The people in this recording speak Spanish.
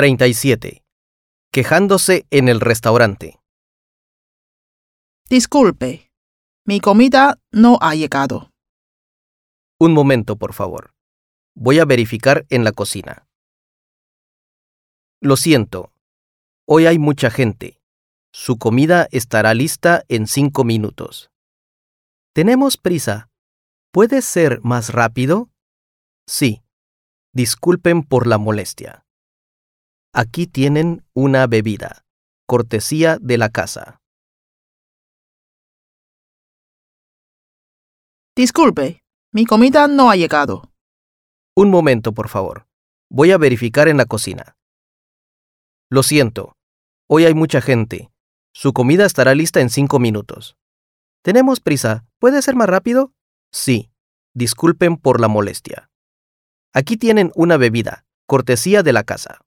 37. Quejándose en el restaurante. Disculpe, mi comida no ha llegado. Un momento, por favor. Voy a verificar en la cocina. Lo siento. Hoy hay mucha gente. Su comida estará lista en cinco minutos. Tenemos prisa. ¿Puede ser más rápido? Sí. Disculpen por la molestia. Aquí tienen una bebida, cortesía de la casa. Disculpe, mi comida no ha llegado. Un momento, por favor. Voy a verificar en la cocina. Lo siento. Hoy hay mucha gente. Su comida estará lista en cinco minutos. Tenemos prisa. ¿Puede ser más rápido? Sí. Disculpen por la molestia. Aquí tienen una bebida, cortesía de la casa.